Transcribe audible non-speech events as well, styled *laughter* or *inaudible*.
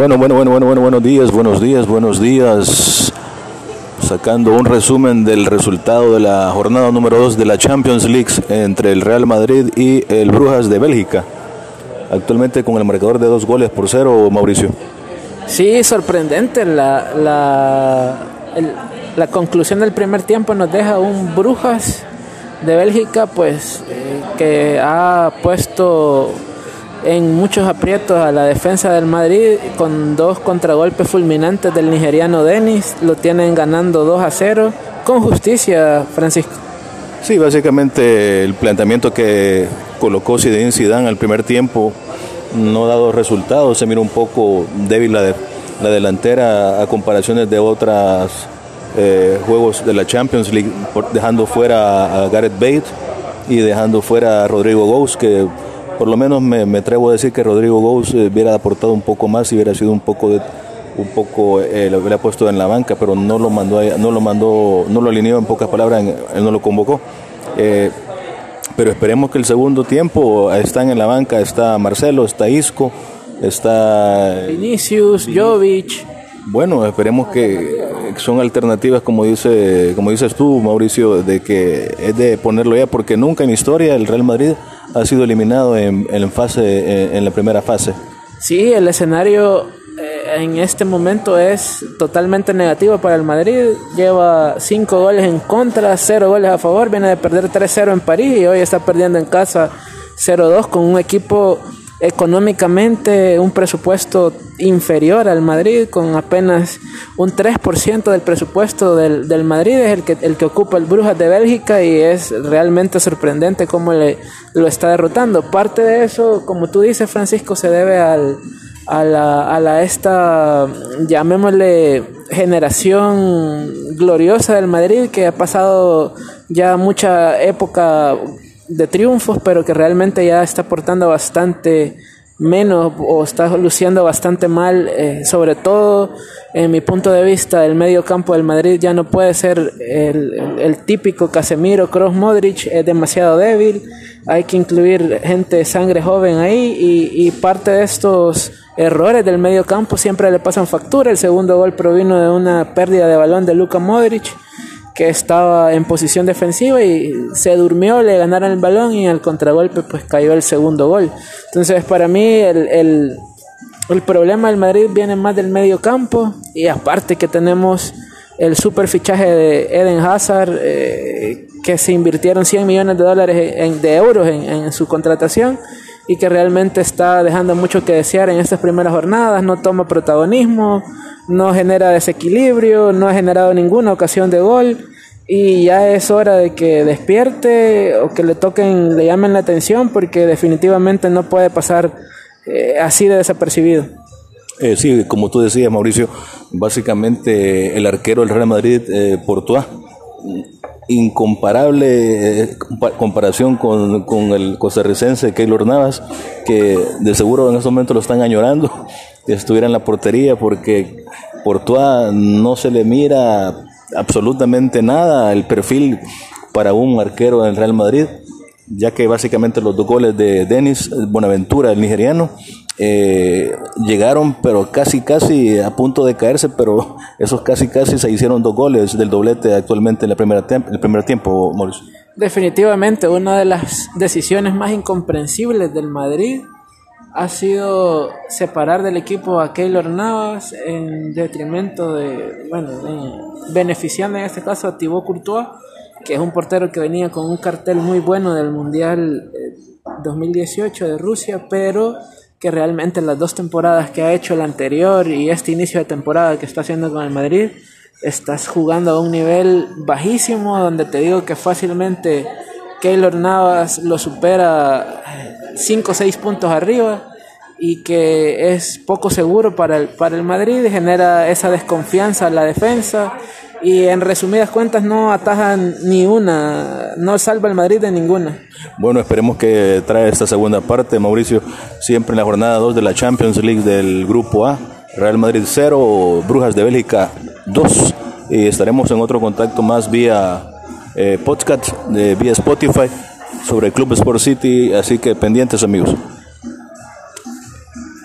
Bueno, bueno, bueno, bueno, bueno, buenos días, buenos días, buenos días. Sacando un resumen del resultado de la jornada número 2 de la Champions League entre el Real Madrid y el Brujas de Bélgica. Actualmente con el marcador de dos goles por cero, Mauricio. Sí, sorprendente. La, la, la conclusión del primer tiempo nos deja un Brujas de Bélgica, pues, eh, que ha puesto en muchos aprietos a la defensa del Madrid con dos contragolpes fulminantes del nigeriano Denis. Lo tienen ganando 2 a 0 con justicia, Francisco. Sí, básicamente el planteamiento que colocó Zinedine Zidane al primer tiempo no ha dado resultados. Se mira un poco débil la, la delantera a comparaciones de otros eh, juegos de la Champions League, dejando fuera a Gareth Bale y dejando fuera a Rodrigo Gous, que por lo menos me, atrevo a decir que Rodrigo Gous eh, hubiera aportado un poco más y hubiera sido un poco de un poco eh, lo hubiera puesto en la banca, pero no lo mandó, no lo mandó, no lo alineó en pocas palabras, él no lo convocó. Eh, pero esperemos que el segundo tiempo están en la banca, está Marcelo, está Isco, está Vinicius, Jovic. Bueno, esperemos que son alternativas como dice, como dices tú, Mauricio, de que es de ponerlo ya, porque nunca en historia el Real Madrid ha sido eliminado en, en fase, en, la primera fase. Sí, el escenario eh, en este momento es totalmente negativo para el Madrid. Lleva cinco goles en contra, cero goles a favor. Viene de perder 3-0 en París y hoy está perdiendo en casa 0-2 con un equipo económicamente un presupuesto inferior al Madrid, con apenas un 3% del presupuesto del, del, Madrid, es el que, el que ocupa el Brujas de Bélgica y es realmente sorprendente cómo le, lo está derrotando. Parte de eso, como tú dices, Francisco, se debe al, a, la, a la esta, llamémosle, generación gloriosa del Madrid que ha pasado ya mucha época de triunfos, pero que realmente ya está aportando bastante menos o está luciendo bastante mal, eh, sobre todo en mi punto de vista, el medio campo del Madrid ya no puede ser el, el, típico Casemiro, Cross Modric, es demasiado débil, hay que incluir gente de sangre joven ahí y, y parte de estos errores del medio campo siempre le pasan factura, el segundo gol provino de una pérdida de balón de Luka Modric, que estaba en posición defensiva y se durmió, le ganaron el balón y al contragolpe pues cayó el segundo gol. Entonces para mí el, el, el problema del Madrid viene más del medio campo y aparte que tenemos el super fichaje de Eden Hazard eh, que se invirtieron 100 millones de dólares en, de euros en, en su contratación y que realmente está dejando mucho que desear en estas primeras jornadas, no toma protagonismo, no genera desequilibrio, no ha generado ninguna ocasión de gol y ya es hora de que despierte o que le toquen, le llamen la atención porque definitivamente no puede pasar eh, así de desapercibido. Eh, sí, como tú decías, Mauricio, básicamente el arquero del Real Madrid, eh, incomparable eh, comparación con, con, el costarricense Keylor Navas, que de seguro en este momento lo están añorando, *laughs* que estuviera en la portería porque Portuá no se le mira absolutamente nada el perfil para un arquero del Real Madrid, ya que básicamente los dos goles de Denis Bonaventura, el nigeriano, eh, llegaron pero casi casi a punto de caerse, pero esos casi casi se hicieron dos goles del doblete actualmente en la primera el primer tiempo, Mauricio. Definitivamente una de las decisiones más incomprensibles del Madrid ha sido separar del equipo a Keylor Navas en detrimento de, bueno, beneficiando en este caso a Thibaut Courtois, que es un portero que venía con un cartel muy bueno del Mundial 2018 eh, de Rusia, pero que realmente las dos temporadas que ha hecho el anterior y este inicio de temporada que está haciendo con el Madrid, estás jugando a un nivel bajísimo donde te digo que fácilmente Keylor Navas lo supera 5 o 6 puntos arriba y que es poco seguro para el, para el Madrid, genera esa desconfianza en la defensa y en resumidas cuentas no atajan ni una, no salva el Madrid de ninguna. Bueno, esperemos que trae esta segunda parte, Mauricio, siempre en la jornada 2 de la Champions League del Grupo A, Real Madrid 0, Brujas de Bélgica 2, y estaremos en otro contacto más vía eh, podcast, de, vía Spotify sobre Club Sport City, así que pendientes amigos.